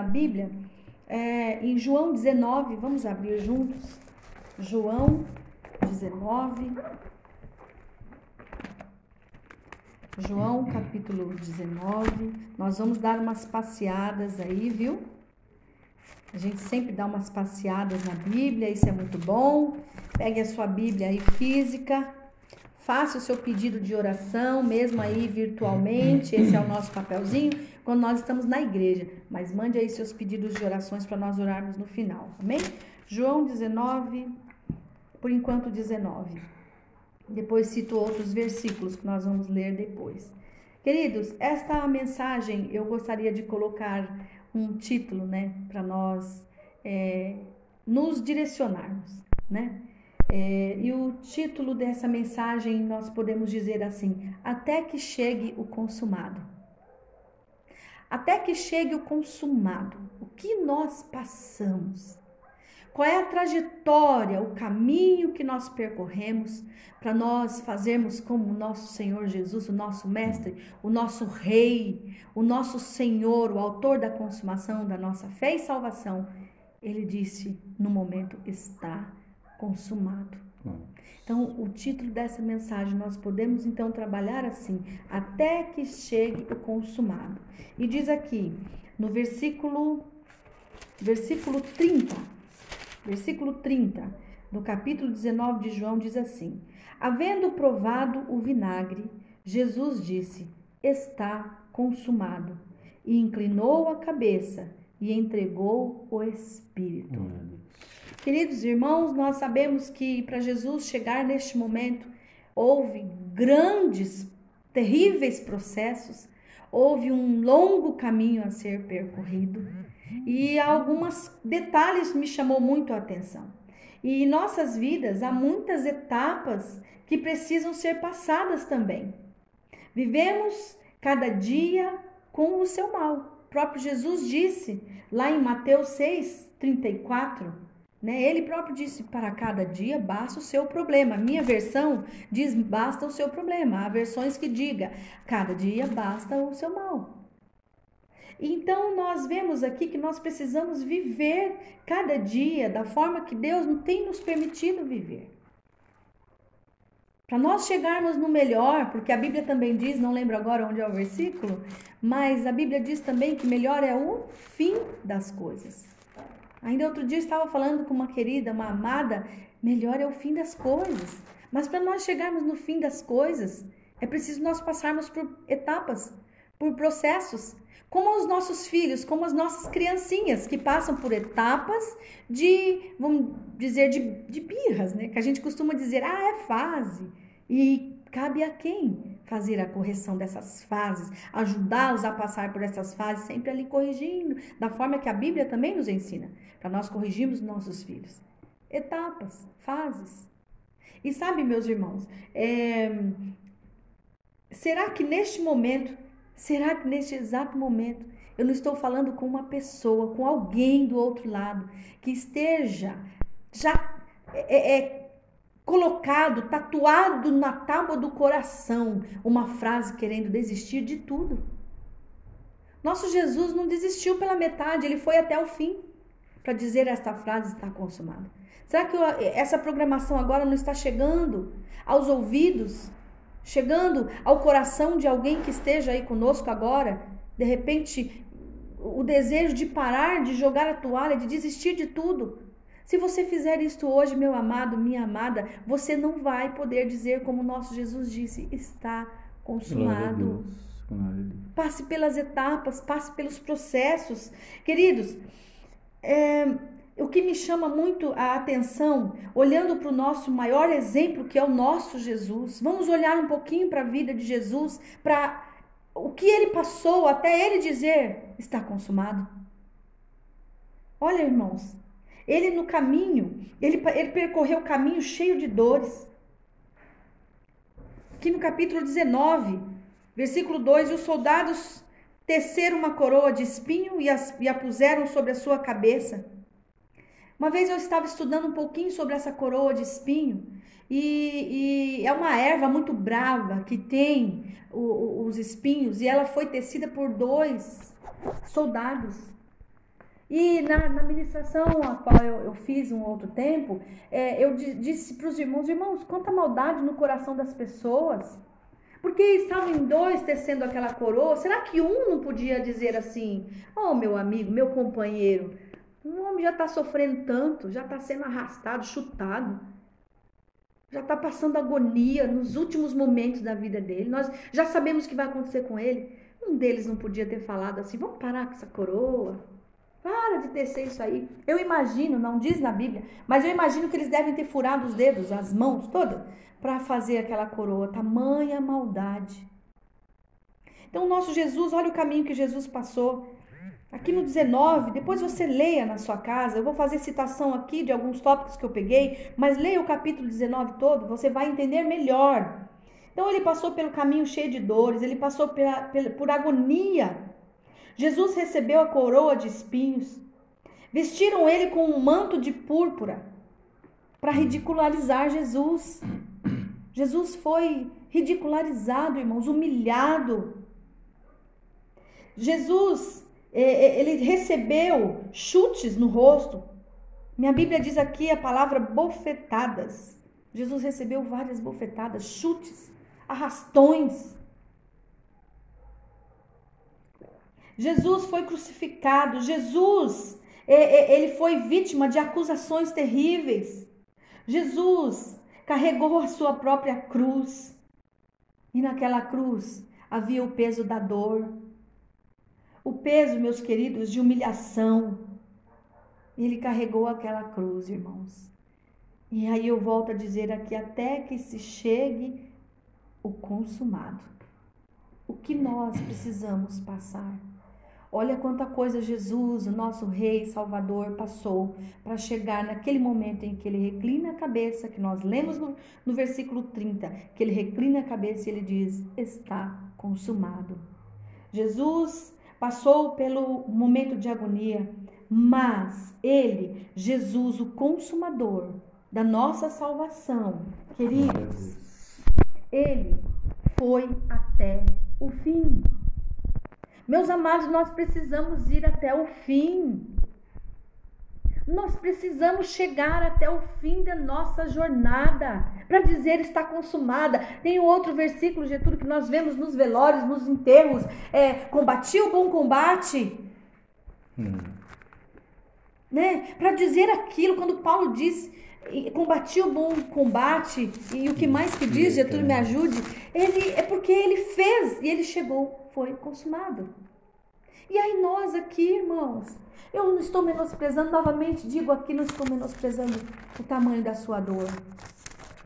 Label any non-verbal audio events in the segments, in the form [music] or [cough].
a Bíblia é, em João 19, vamos abrir juntos. João 19. João capítulo 19. Nós vamos dar umas passeadas aí, viu? A gente sempre dá umas passeadas na Bíblia, isso é muito bom. Pegue a sua Bíblia aí física, faça o seu pedido de oração, mesmo aí virtualmente. Esse é o nosso papelzinho quando nós estamos na igreja. Mas mande aí seus pedidos de orações para nós orarmos no final, amém? João 19, por enquanto 19. Depois cito outros versículos que nós vamos ler depois. Queridos, esta mensagem eu gostaria de colocar um título, né, para nós é, nos direcionarmos, né? É, e o título dessa mensagem nós podemos dizer assim: Até que chegue o consumado. Até que chegue o consumado. O que nós passamos? Qual é a trajetória, o caminho que nós percorremos para nós fazermos como o nosso Senhor Jesus, o nosso Mestre, o nosso Rei, o nosso Senhor, o Autor da consumação da nossa fé e salvação? Ele disse: no momento está consumado. Então, o título dessa mensagem nós podemos então trabalhar assim: até que chegue o consumado. E diz aqui no versículo versículo 30 versículo 30 do capítulo 19 de João diz assim: Havendo provado o vinagre, Jesus disse: Está consumado. E inclinou a cabeça e entregou o Espírito. Queridos irmãos, nós sabemos que para Jesus chegar neste momento, houve grandes, terríveis processos, houve um longo caminho a ser percorrido. E alguns detalhes me chamou muito a atenção. E em nossas vidas há muitas etapas que precisam ser passadas também. Vivemos cada dia com o seu mal. O próprio Jesus disse lá em Mateus 6, 34, né? Ele próprio disse: para cada dia basta o seu problema. Minha versão diz: basta o seu problema. Há versões que diga: cada dia basta o seu mal. Então nós vemos aqui que nós precisamos viver cada dia da forma que Deus tem nos permitido viver. Para nós chegarmos no melhor, porque a Bíblia também diz, não lembro agora onde é o versículo, mas a Bíblia diz também que melhor é o fim das coisas. Ainda outro dia eu estava falando com uma querida, uma amada, melhor é o fim das coisas. Mas para nós chegarmos no fim das coisas, é preciso nós passarmos por etapas, por processos, como os nossos filhos, como as nossas criancinhas que passam por etapas de, vamos dizer, de, de birras, né? Que a gente costuma dizer, ah, é fase. E cabe a quem fazer a correção dessas fases, ajudá-los a passar por essas fases, sempre ali corrigindo, da forma que a Bíblia também nos ensina, para nós corrigirmos nossos filhos. Etapas, fases. E sabe, meus irmãos, é... será que neste momento Será que neste exato momento eu não estou falando com uma pessoa, com alguém do outro lado que esteja já é, é, colocado, tatuado na tábua do coração, uma frase querendo desistir de tudo? Nosso Jesus não desistiu pela metade, ele foi até o fim para dizer esta frase está consumada. Será que essa programação agora não está chegando aos ouvidos chegando ao coração de alguém que esteja aí conosco agora, de repente, o desejo de parar, de jogar a toalha, de desistir de tudo. Se você fizer isto hoje, meu amado, minha amada, você não vai poder dizer como nosso Jesus disse: está consumado. Passe pelas etapas, passe pelos processos. Queridos, é, o que me chama muito a atenção, olhando para o nosso maior exemplo, que é o nosso Jesus, vamos olhar um pouquinho para a vida de Jesus, para o que ele passou até ele dizer: está consumado. Olha, irmãos, ele no caminho, ele, ele percorreu o caminho cheio de dores. Aqui no capítulo 19, versículo 2: os soldados teceram uma coroa de espinho e, as, e a puseram sobre a sua cabeça. Uma vez eu estava estudando um pouquinho sobre essa coroa de espinho e, e é uma erva muito brava que tem o, os espinhos e ela foi tecida por dois soldados. E na, na ministração a qual eu, eu fiz um outro tempo, é, eu disse para os irmãos: irmãos, quanta maldade no coração das pessoas. Porque estavam em dois tecendo aquela coroa. Será que um não podia dizer assim: Oh, meu amigo, meu companheiro, o homem já está sofrendo tanto, já está sendo arrastado, chutado, já está passando agonia nos últimos momentos da vida dele. Nós já sabemos o que vai acontecer com ele. Um deles não podia ter falado assim: Vamos parar com essa coroa. Para de descer isso aí. Eu imagino, não diz na Bíblia, mas eu imagino que eles devem ter furado os dedos, as mãos todas, para fazer aquela coroa. Tamanha maldade. Então, o nosso Jesus, olha o caminho que Jesus passou. Aqui no 19, depois você leia na sua casa. Eu vou fazer citação aqui de alguns tópicos que eu peguei, mas leia o capítulo 19 todo, você vai entender melhor. Então, ele passou pelo caminho cheio de dores, ele passou pela, pela, por agonia Jesus recebeu a coroa de espinhos. Vestiram ele com um manto de púrpura para ridicularizar Jesus. Jesus foi ridicularizado, irmãos, humilhado. Jesus, é, é, ele recebeu chutes no rosto. Minha Bíblia diz aqui a palavra bofetadas. Jesus recebeu várias bofetadas, chutes, arrastões. Jesus foi crucificado, Jesus, ele foi vítima de acusações terríveis. Jesus carregou a sua própria cruz. E naquela cruz havia o peso da dor, o peso, meus queridos, de humilhação. Ele carregou aquela cruz, irmãos. E aí eu volto a dizer aqui, até que se chegue o consumado. O que nós precisamos passar? Olha quanta coisa Jesus, o nosso Rei Salvador, passou para chegar naquele momento em que ele reclina a cabeça, que nós lemos no, no versículo 30, que ele reclina a cabeça e ele diz: Está consumado. Jesus passou pelo momento de agonia, mas ele, Jesus, o consumador da nossa salvação, queridos, ele foi até o fim. Meus amados, nós precisamos ir até o fim. Nós precisamos chegar até o fim da nossa jornada para dizer está consumada. Tem outro versículo, Getúlio, que nós vemos nos velórios, nos enterros: é, combati o bom combate. Hum. Né? Para dizer aquilo, quando Paulo diz combati o bom combate e o que mais que diz, Getúlio me ajude, ele é porque ele fez e ele chegou foi consumado. E aí nós aqui, irmãos, eu não estou menosprezando, novamente digo aqui, não estou menosprezando o tamanho da sua dor.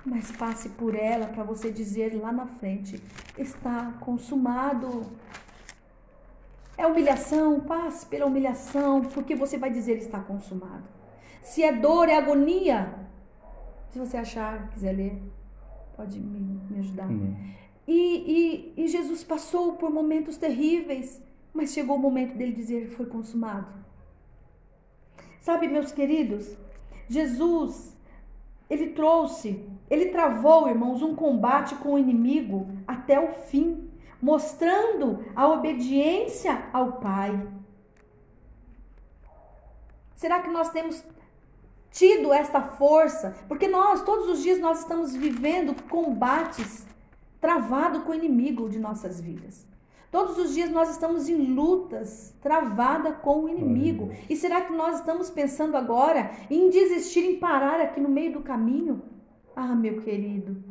Mas passe por ela para você dizer lá na frente: está consumado. É humilhação, passe pela humilhação, porque você vai dizer está consumado. Se é dor, é agonia. Se você achar, quiser ler, pode me, me ajudar. Hum. E, e, e Jesus passou por momentos terríveis, mas chegou o momento dele dizer: foi consumado. Sabe, meus queridos, Jesus, ele trouxe, ele travou, irmãos, um combate com o inimigo até o fim, mostrando a obediência ao Pai. Será que nós temos tido esta força? Porque nós, todos os dias, nós estamos vivendo combates travado com o inimigo de nossas vidas. Todos os dias nós estamos em lutas, travada com o inimigo. E será que nós estamos pensando agora em desistir, em parar aqui no meio do caminho? Ah, meu querido,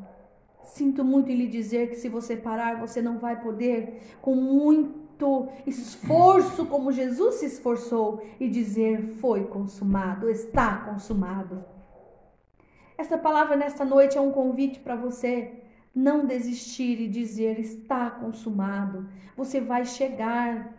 sinto muito em lhe dizer que se você parar, você não vai poder, com muito esforço, [laughs] como Jesus se esforçou, e dizer: foi consumado, está consumado. Essa palavra nesta noite é um convite para você não desistir e dizer está consumado. Você vai chegar.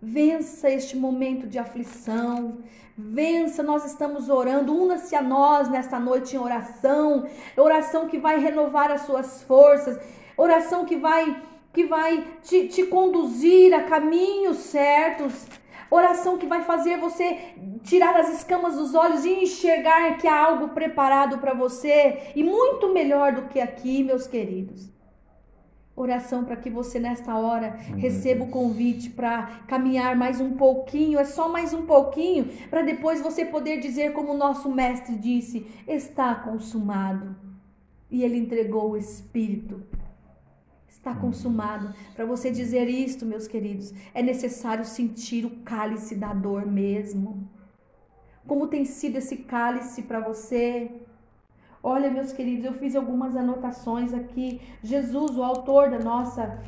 Vença este momento de aflição. Vença, nós estamos orando. Una-se a nós nesta noite em oração. Oração que vai renovar as suas forças. Oração que vai que vai te, te conduzir a caminhos certos. Oração que vai fazer você tirar as escamas dos olhos e enxergar que há algo preparado para você e muito melhor do que aqui, meus queridos. Oração para que você nesta hora receba o convite para caminhar mais um pouquinho, é só mais um pouquinho, para depois você poder dizer, como o nosso mestre disse: está consumado. E ele entregou o Espírito. Está consumado. Para você dizer isto, meus queridos, é necessário sentir o cálice da dor mesmo. Como tem sido esse cálice para você? Olha, meus queridos, eu fiz algumas anotações aqui. Jesus, o autor da nossa,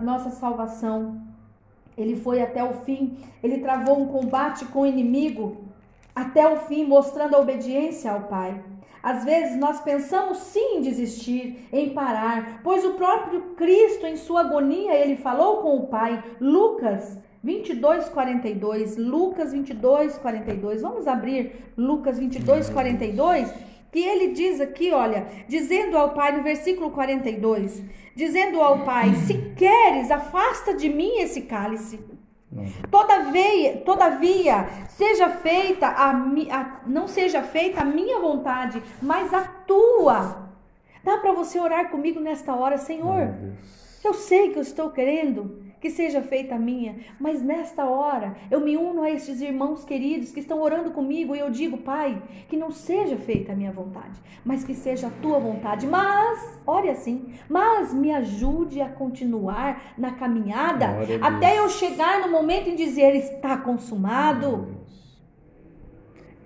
nossa salvação, ele foi até o fim, ele travou um combate com o inimigo até o fim, mostrando a obediência ao Pai. Às vezes nós pensamos sim em desistir, em parar, pois o próprio Cristo, em sua agonia, ele falou com o Pai. Lucas 22, 42. Lucas 22, 42. Vamos abrir Lucas 22, 42 que ele diz aqui, olha, dizendo ao Pai, no versículo 42, dizendo ao Pai: Se queres, afasta de mim esse cálice. Todavia, todavia seja feita a, a, não seja feita a minha vontade, mas a tua. Dá para você orar comigo nesta hora, Senhor? Eu sei que eu estou querendo, que seja feita a minha, mas nesta hora eu me uno a estes irmãos queridos que estão orando comigo e eu digo, Pai, que não seja feita a minha vontade, mas que seja a tua vontade. Mas, ore assim, mas me ajude a continuar na caminhada até eu chegar no momento em dizer está consumado.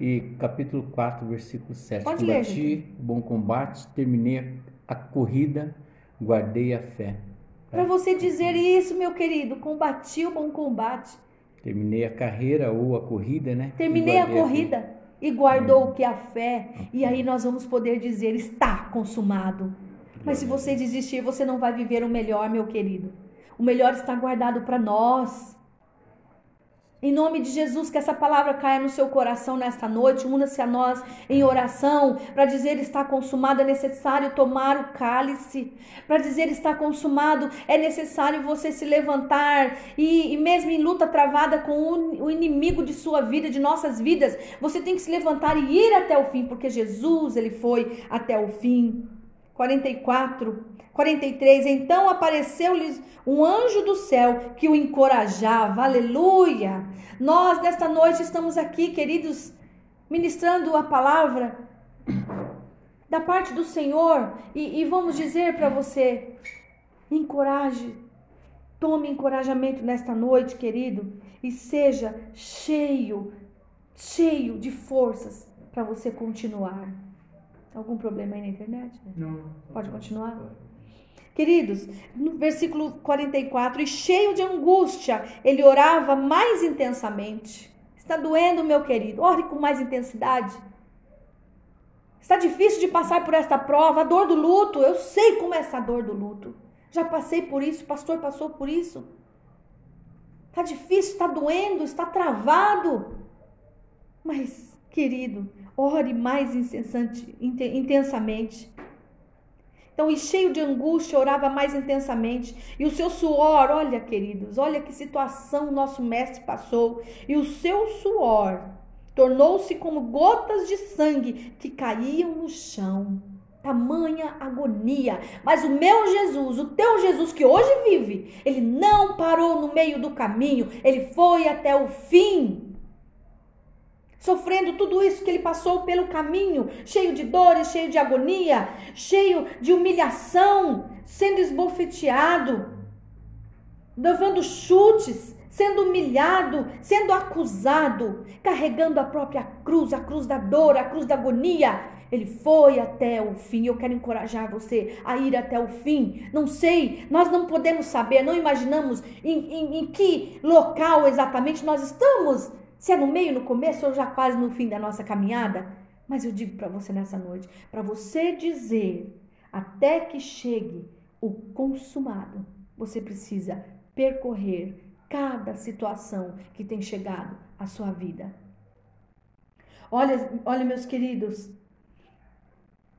E capítulo 4, versículo 7. Pode Combati ler, bom combate, terminei a corrida, guardei a fé. Para você dizer isso, meu querido, combati o bom combate. Terminei a carreira ou a corrida, né? Terminei a corrida e guardou o que é a fé. E aí nós vamos poder dizer: está consumado. Mas se você desistir, você não vai viver o melhor, meu querido. O melhor está guardado para nós. Em nome de Jesus, que essa palavra caia no seu coração nesta noite. Una-se a nós em oração para dizer está consumado. É necessário tomar o cálice. Para dizer está consumado, é necessário você se levantar e, e mesmo em luta travada com o, o inimigo de sua vida, de nossas vidas, você tem que se levantar e ir até o fim, porque Jesus ele foi até o fim. 44, 43. Então apareceu-lhes um anjo do céu que o encorajava. Aleluia! Nós, nesta noite, estamos aqui, queridos, ministrando a palavra da parte do Senhor e, e vamos dizer para você: encoraje, tome encorajamento nesta noite, querido, e seja cheio, cheio de forças para você continuar. Algum problema aí na internet? Não. Pode continuar? Queridos, no versículo 44, e cheio de angústia, ele orava mais intensamente. Está doendo, meu querido? Ore com mais intensidade. Está difícil de passar por esta prova, a dor do luto. Eu sei como é essa dor do luto. Já passei por isso, o pastor passou por isso. Está difícil, está doendo, está travado. Mas, querido, ore mais intensamente. Então, e cheio de angústia, orava mais intensamente. E o seu suor, olha, queridos, olha que situação o nosso mestre passou. E o seu suor tornou-se como gotas de sangue que caíam no chão. Tamanha agonia. Mas o meu Jesus, o teu Jesus que hoje vive, ele não parou no meio do caminho, ele foi até o fim sofrendo tudo isso que ele passou pelo caminho, cheio de dores, cheio de agonia, cheio de humilhação, sendo esbofeteado, levando chutes, sendo humilhado, sendo acusado, carregando a própria cruz, a cruz da dor, a cruz da agonia. Ele foi até o fim. Eu quero encorajar você a ir até o fim. Não sei, nós não podemos saber, não imaginamos em, em, em que local exatamente nós estamos se é no meio, no começo ou já quase no fim da nossa caminhada, mas eu digo para você nessa noite, para você dizer até que chegue o consumado, você precisa percorrer cada situação que tem chegado à sua vida. Olha, olha meus queridos,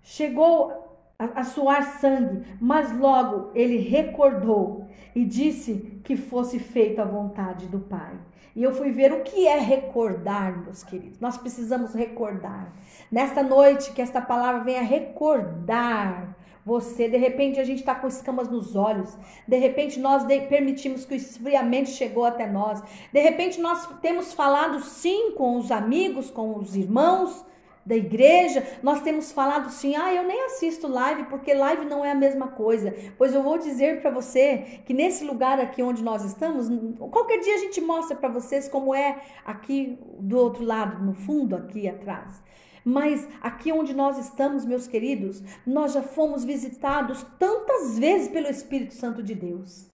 chegou a, a suar sangue, mas logo ele recordou e disse que fosse feita a vontade do Pai. E eu fui ver o que é recordar, meus queridos. Nós precisamos recordar. Nesta noite, que esta palavra venha recordar Você, de repente a gente está com escamas nos olhos, de repente nós permitimos que o esfriamento chegou até nós, de repente nós temos falado sim com os amigos, com os irmãos, da igreja, nós temos falado assim: ah, eu nem assisto live porque live não é a mesma coisa. Pois eu vou dizer para você que nesse lugar aqui onde nós estamos, qualquer dia a gente mostra para vocês como é aqui do outro lado, no fundo, aqui atrás. Mas aqui onde nós estamos, meus queridos, nós já fomos visitados tantas vezes pelo Espírito Santo de Deus.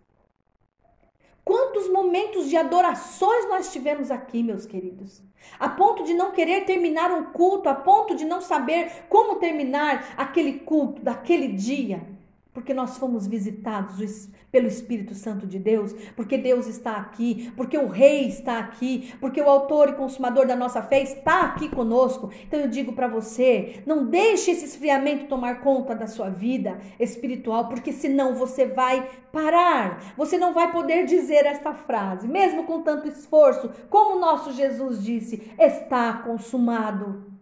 Quantos momentos de adorações nós tivemos aqui, meus queridos? A ponto de não querer terminar um culto, a ponto de não saber como terminar aquele culto daquele dia, porque nós fomos visitados pelo Espírito Santo de Deus, porque Deus está aqui, porque o Rei está aqui, porque o autor e consumador da nossa fé está aqui conosco. Então eu digo para você, não deixe esse esfriamento tomar conta da sua vida espiritual, porque senão você vai parar. Você não vai poder dizer esta frase, mesmo com tanto esforço, como o nosso Jesus disse: está consumado.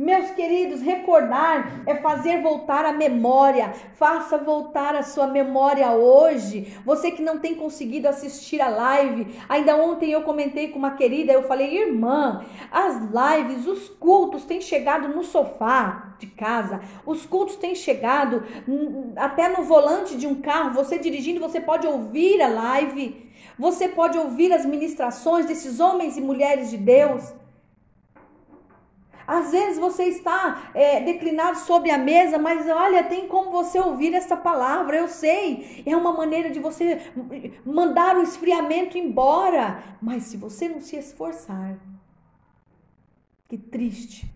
Meus queridos, recordar é fazer voltar a memória. Faça voltar a sua memória hoje. Você que não tem conseguido assistir a live, ainda ontem eu comentei com uma querida, eu falei, irmã, as lives, os cultos têm chegado no sofá de casa. Os cultos têm chegado até no volante de um carro. Você dirigindo, você pode ouvir a live. Você pode ouvir as ministrações desses homens e mulheres de Deus. Às vezes você está é, declinado sobre a mesa, mas olha, tem como você ouvir essa palavra, eu sei. É uma maneira de você mandar o esfriamento embora. Mas se você não se esforçar, que triste,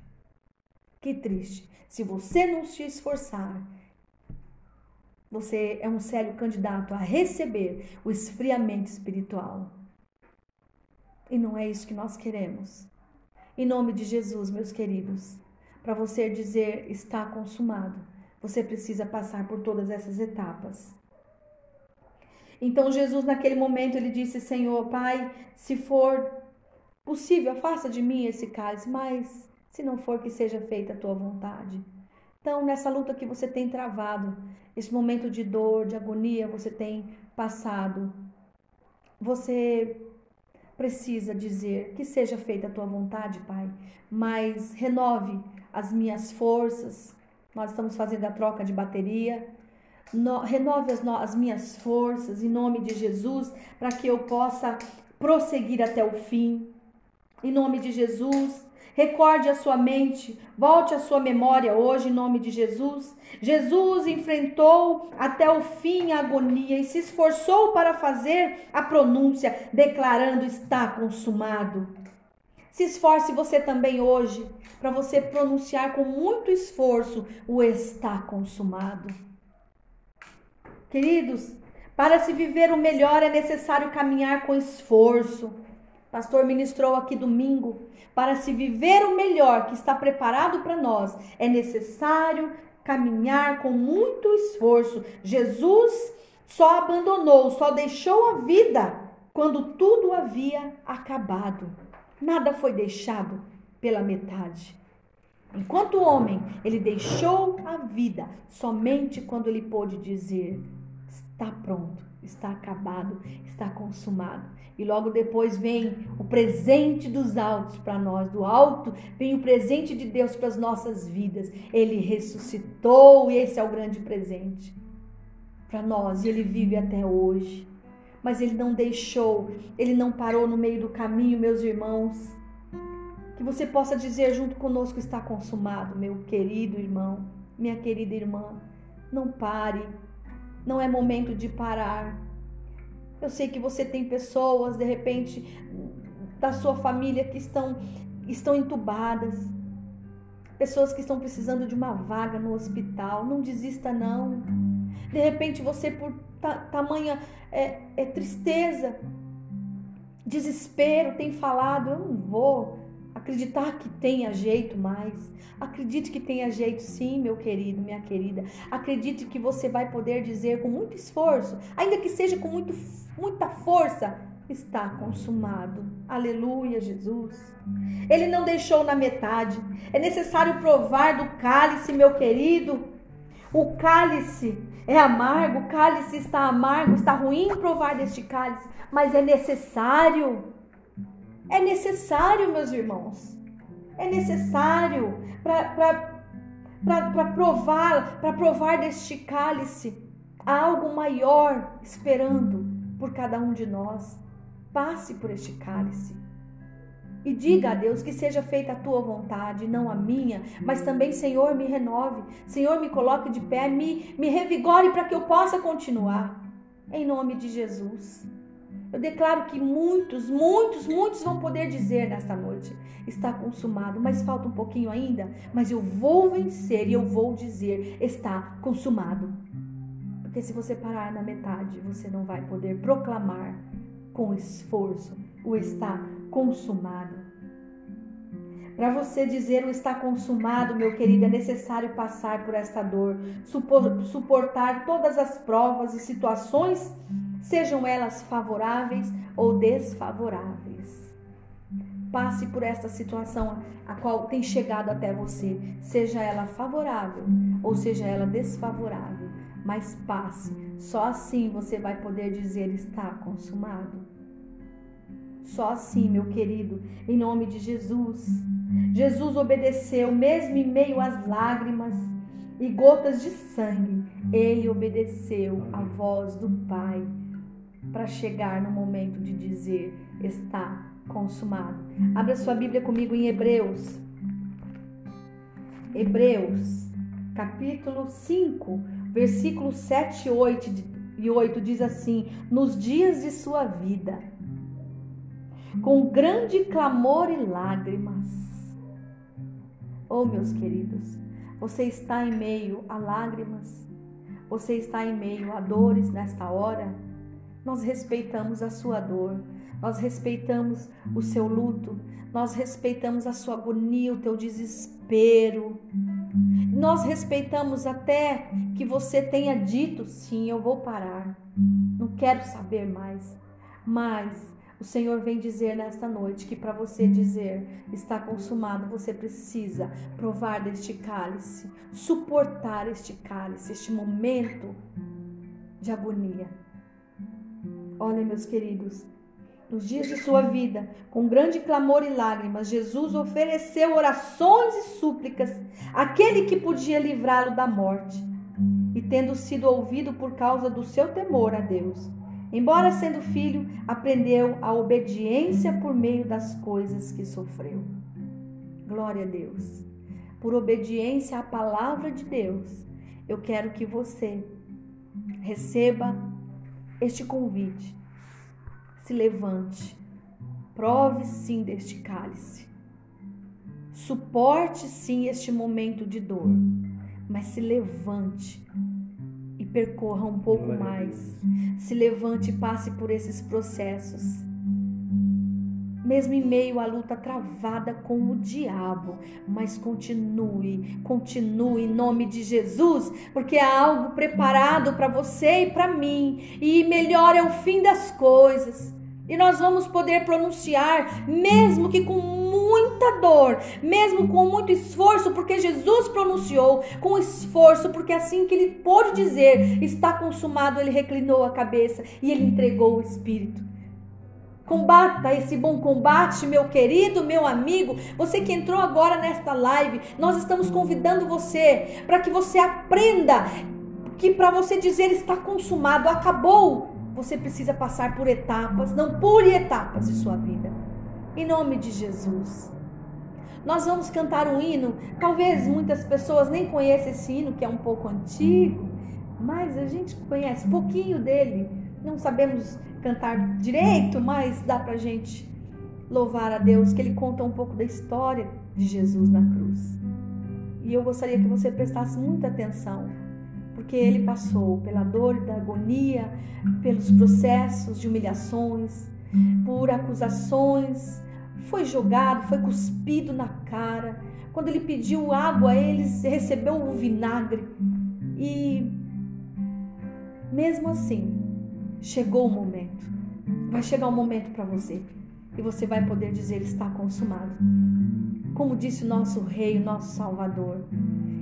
que triste. Se você não se esforçar, você é um sério candidato a receber o esfriamento espiritual. E não é isso que nós queremos. Em nome de Jesus, meus queridos, para você dizer está consumado, você precisa passar por todas essas etapas. Então Jesus naquele momento ele disse: Senhor, Pai, se for possível, afasta de mim esse cálice, mas se não for que seja feita a tua vontade. Então, nessa luta que você tem travado, esse momento de dor, de agonia, você tem passado, você precisa dizer que seja feita a tua vontade, Pai, mas renove as minhas forças. Nós estamos fazendo a troca de bateria. No, renove as, no, as minhas forças em nome de Jesus, para que eu possa prosseguir até o fim. Em nome de Jesus, Recorde a sua mente, volte a sua memória hoje em nome de Jesus. Jesus enfrentou até o fim a agonia e se esforçou para fazer a pronúncia, declarando: está consumado. Se esforce você também hoje para você pronunciar com muito esforço o está consumado. Queridos, para se viver o melhor é necessário caminhar com esforço. Pastor ministrou aqui domingo para se viver o melhor que está preparado para nós, é necessário caminhar com muito esforço. Jesus só abandonou, só deixou a vida quando tudo havia acabado. Nada foi deixado pela metade. Enquanto homem, ele deixou a vida somente quando ele pôde dizer: está pronto, está acabado, está consumado. E logo depois vem o presente dos altos para nós, do alto vem o presente de Deus para as nossas vidas. Ele ressuscitou e esse é o grande presente para nós e ele vive até hoje. Mas ele não deixou, ele não parou no meio do caminho, meus irmãos. Que você possa dizer junto conosco está consumado, meu querido irmão, minha querida irmã. Não pare. Não é momento de parar. Eu sei que você tem pessoas, de repente, da sua família que estão, estão entubadas, pessoas que estão precisando de uma vaga no hospital. Não desista, não. De repente, você, por tamanha é, é, tristeza, desespero, tem falado: eu não vou acreditar que tenha jeito mais. Acredite que tenha jeito, sim, meu querido, minha querida. Acredite que você vai poder dizer com muito esforço, ainda que seja com muito muita força, está consumado. Aleluia, Jesus. Ele não deixou na metade. É necessário provar do cálice, meu querido. O cálice é amargo, o cálice está amargo, está ruim provar deste cálice, mas é necessário. É necessário, meus irmãos. É necessário para provar, para provar deste cálice. Algo maior esperando por cada um de nós. Passe por este cálice. E diga a Deus que seja feita a tua vontade, não a minha, mas também, Senhor, me renove. Senhor, me coloque de pé, me, me revigore para que eu possa continuar. Em nome de Jesus. Eu declaro que muitos, muitos, muitos vão poder dizer nesta noite: está consumado, mas falta um pouquinho ainda, mas eu vou vencer e eu vou dizer: está consumado. Porque se você parar na metade, você não vai poder proclamar com esforço o está consumado. Para você dizer o está consumado, meu querido, é necessário passar por esta dor, suportar todas as provas e situações, sejam elas favoráveis ou desfavoráveis. Passe por esta situação a qual tem chegado até você, seja ela favorável ou seja ela desfavorável, mas passe. Só assim você vai poder dizer está consumado. Só assim, meu querido, em nome de Jesus. Jesus obedeceu, mesmo em meio às lágrimas e gotas de sangue, ele obedeceu a voz do Pai para chegar no momento de dizer: está consumado. Abra sua Bíblia comigo em Hebreus. Hebreus, capítulo 5, versículos 7 e 8 diz assim: Nos dias de sua vida com grande clamor e lágrimas. Oh, meus queridos, você está em meio a lágrimas, você está em meio a dores nesta hora. Nós respeitamos a sua dor, nós respeitamos o seu luto, nós respeitamos a sua agonia, o teu desespero. Nós respeitamos até que você tenha dito: sim, eu vou parar, não quero saber mais. Mas o Senhor vem dizer nesta noite que para você dizer está consumado, você precisa provar deste cálice, suportar este cálice, este momento de agonia. Olha, meus queridos, nos dias de sua vida, com grande clamor e lágrimas, Jesus ofereceu orações e súplicas àquele que podia livrá-lo da morte. E tendo sido ouvido por causa do seu temor a Deus, Embora sendo filho, aprendeu a obediência por meio das coisas que sofreu. Glória a Deus. Por obediência à palavra de Deus, eu quero que você receba este convite. Se levante. Prove sim deste cálice. Suporte sim este momento de dor, mas se levante percorra um pouco mais. Se levante e passe por esses processos. Mesmo em meio à luta travada com o diabo, mas continue, continue em nome de Jesus, porque há algo preparado para você e para mim, e melhor é o fim das coisas. E nós vamos poder pronunciar, mesmo que com muita dor, mesmo com muito esforço, porque Jesus pronunciou com esforço, porque assim que ele pôde dizer, está consumado, ele reclinou a cabeça e ele entregou o Espírito. Combata esse bom combate, meu querido, meu amigo. Você que entrou agora nesta live, nós estamos convidando você para que você aprenda que para você dizer está consumado, acabou você precisa passar por etapas, não pule etapas de sua vida. Em nome de Jesus. Nós vamos cantar um hino. Talvez muitas pessoas nem conheçam esse hino, que é um pouco antigo, mas a gente conhece pouquinho dele. Não sabemos cantar direito, mas dá pra gente louvar a Deus, que ele conta um pouco da história de Jesus na cruz. E eu gostaria que você prestasse muita atenção porque ele passou pela dor da agonia, pelos processos de humilhações, por acusações, foi jogado, foi cuspido na cara. Quando ele pediu água, ele recebeu o vinagre. E mesmo assim, chegou o momento. Vai chegar o um momento para você e você vai poder dizer está consumado. Como disse o nosso rei, o nosso salvador,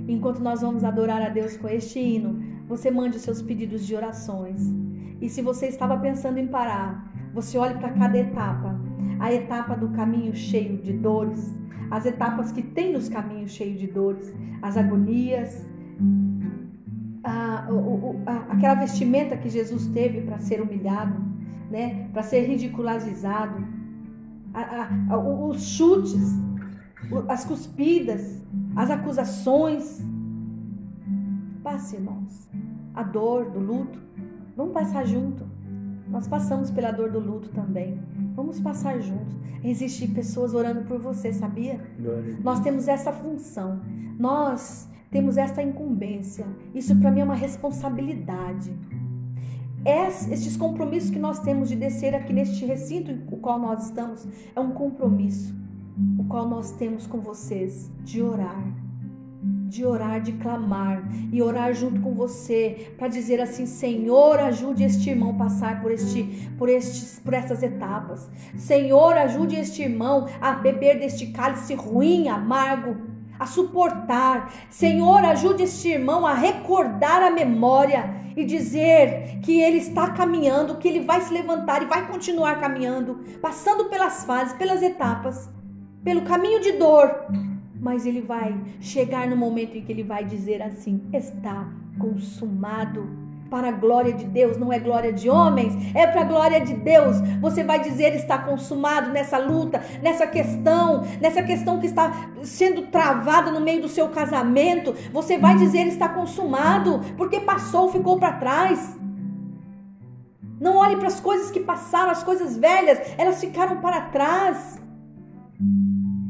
Enquanto nós vamos adorar a Deus com este hino, você mande os seus pedidos de orações. E se você estava pensando em parar, você olhe para cada etapa, a etapa do caminho cheio de dores, as etapas que tem nos caminhos cheios de dores, as agonias, a, a, aquela vestimenta que Jesus teve para ser humilhado, né, para ser ridicularizado, a, os chutes, as cuspidas, as acusações. Passe, irmãos, a dor do luto. Vamos passar junto. Nós passamos pela dor do luto também. Vamos passar juntos. Existem pessoas orando por você, sabia? Nós temos essa função. Nós temos essa incumbência. Isso para mim é uma responsabilidade. Estes compromissos que nós temos de descer aqui neste recinto em qual nós estamos é um compromisso o qual nós temos com vocês de orar de orar, de clamar e orar junto com você para dizer assim: Senhor, ajude este irmão passar por este, por estes, por essas etapas. Senhor, ajude este irmão a beber deste cálice ruim, amargo, a suportar. Senhor, ajude este irmão a recordar a memória e dizer que ele está caminhando, que ele vai se levantar e vai continuar caminhando, passando pelas fases, pelas etapas, pelo caminho de dor mas ele vai chegar no momento em que ele vai dizer assim: está consumado. Para a glória de Deus, não é glória de homens, é para a glória de Deus. Você vai dizer está consumado nessa luta, nessa questão, nessa questão que está sendo travada no meio do seu casamento. Você vai dizer está consumado, porque passou, ficou para trás. Não olhe para as coisas que passaram, as coisas velhas, elas ficaram para trás.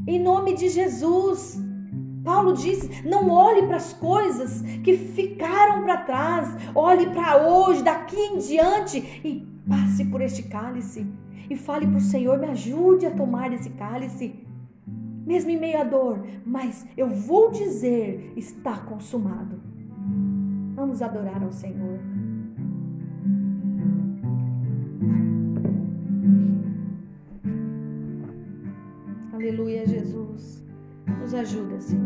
Em nome de Jesus. Paulo disse: não olhe para as coisas que ficaram para trás, olhe para hoje, daqui em diante e passe por este cálice. E fale para o Senhor: me ajude a tomar esse cálice, mesmo em meio à dor, mas eu vou dizer: está consumado. Vamos adorar ao Senhor. Aleluia, Jesus. Nos ajuda, Senhor.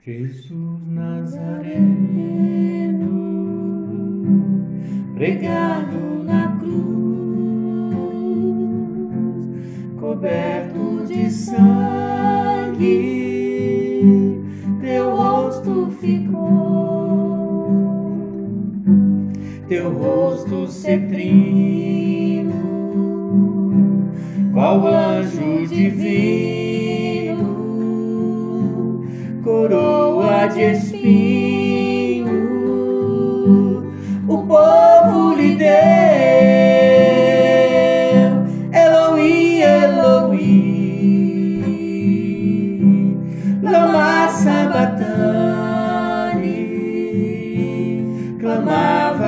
Jesus Nazareno, pregado sabatani,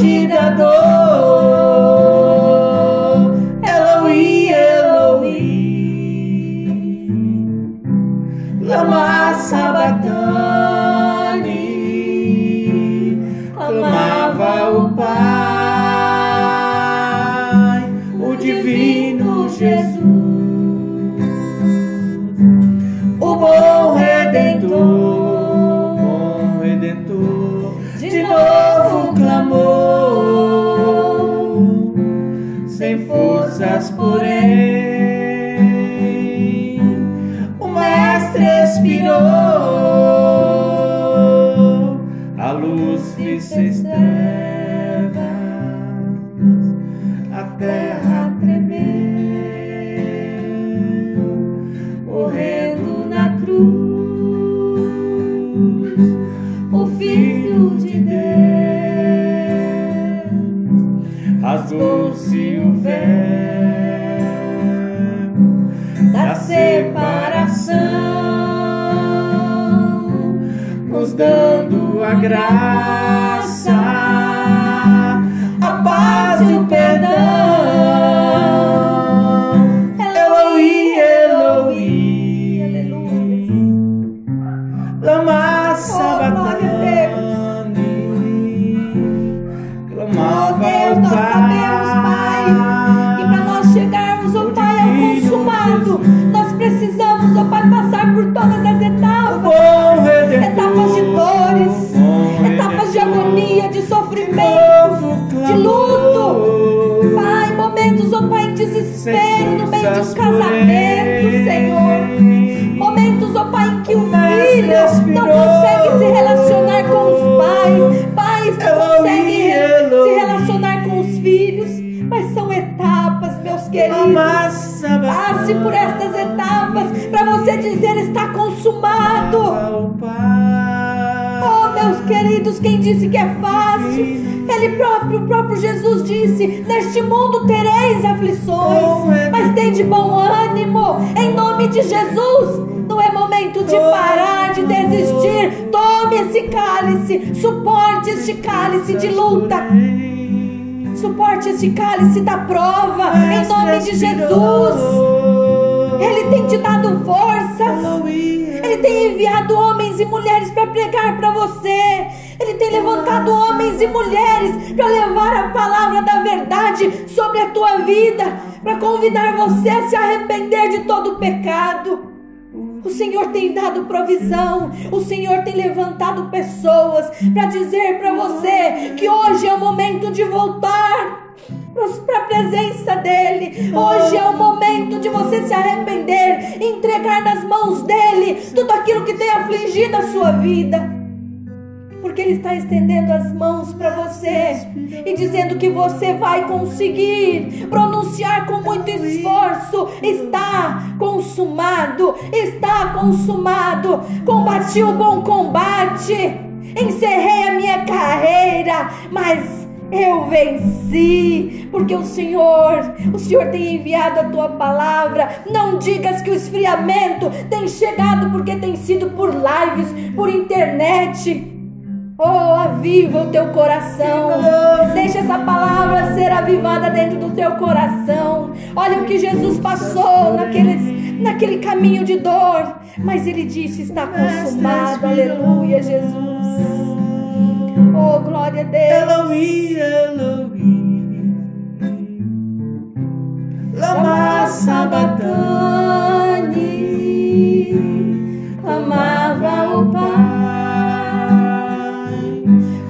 morte da dor. Elohim, Elohim, lama sabatani, da separação, nos dando a graça, por estas etapas para você dizer está consumado. Oh, meus queridos, quem disse que é fácil? Ele próprio, o próprio Jesus disse: Neste mundo tereis aflições, mas tem de bom ânimo, em nome de Jesus. Não é momento de parar, de desistir. Tome esse cálice, suporte este cálice de luta, suporte este cálice da prova, em nome de Jesus. Ele tem te dado forças. Ele tem enviado homens e mulheres para pregar para você. Ele tem levantado homens e mulheres para levar a palavra da verdade sobre a tua vida, para convidar você a se arrepender de todo o pecado. O Senhor tem dado provisão, o Senhor tem levantado pessoas para dizer para você que hoje é o momento de voltar para a presença dele. Hoje é o momento de você se arrepender, entregar nas mãos dele tudo aquilo que tem afligido a sua vida. Porque ele está estendendo as mãos para você e dizendo que você vai conseguir pronunciar com muito esforço: está consumado, está consumado. Combati o bom combate, encerrei a minha carreira, mas eu venci, porque o Senhor, o Senhor tem enviado a tua palavra. Não digas que o esfriamento tem chegado porque tem sido por lives, por internet. Oh, aviva o teu coração. Deixa essa palavra ser avivada dentro do teu coração. Olha o que Jesus passou naquele, naquele caminho de dor. Mas ele disse: está consumado. Aleluia, Jesus. Oh, glória a Deus. Eloí, Eloí, lama sabatani, Amava o Pai,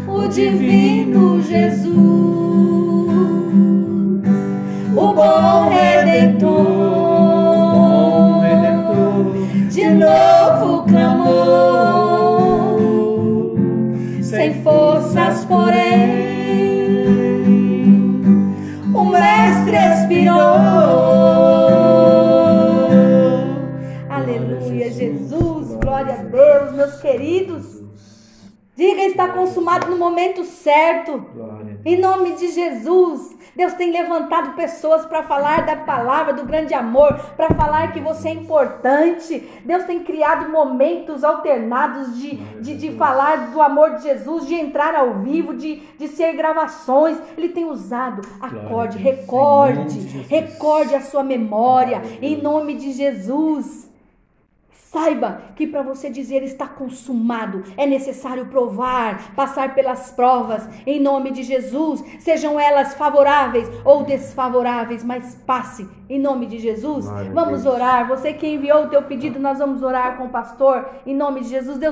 o divino Jesus, o bom redentor, momento certo. Em nome de Jesus, Deus tem levantado pessoas para falar da palavra, do grande amor, para falar que você é importante. Deus tem criado momentos alternados de, de, de falar do amor de Jesus, de entrar ao vivo, de, de ser gravações. Ele tem usado. Acorde, recorde, recorde a sua memória, em nome de Jesus. Saiba que para você dizer está consumado, é necessário provar, passar pelas provas, em nome de Jesus, sejam elas favoráveis ou desfavoráveis, mas passe, em nome de Jesus. Vamos orar. Você que enviou o teu pedido, nós vamos orar com o pastor, em nome de Jesus. Deus